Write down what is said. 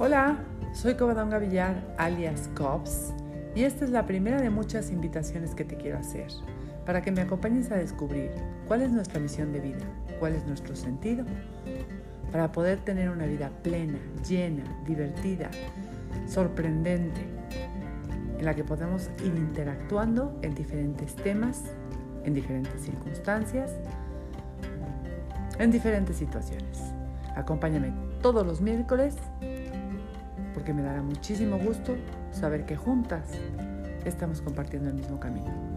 Hola, soy Covadonga Villar, alias Cops, y esta es la primera de muchas invitaciones que te quiero hacer para que me acompañes a descubrir cuál es nuestra misión de vida, cuál es nuestro sentido, para poder tener una vida plena, llena, divertida, sorprendente, en la que podamos ir interactuando en diferentes temas, en diferentes circunstancias, en diferentes situaciones. Acompáñame todos los miércoles porque me dará muchísimo gusto saber que juntas estamos compartiendo el mismo camino.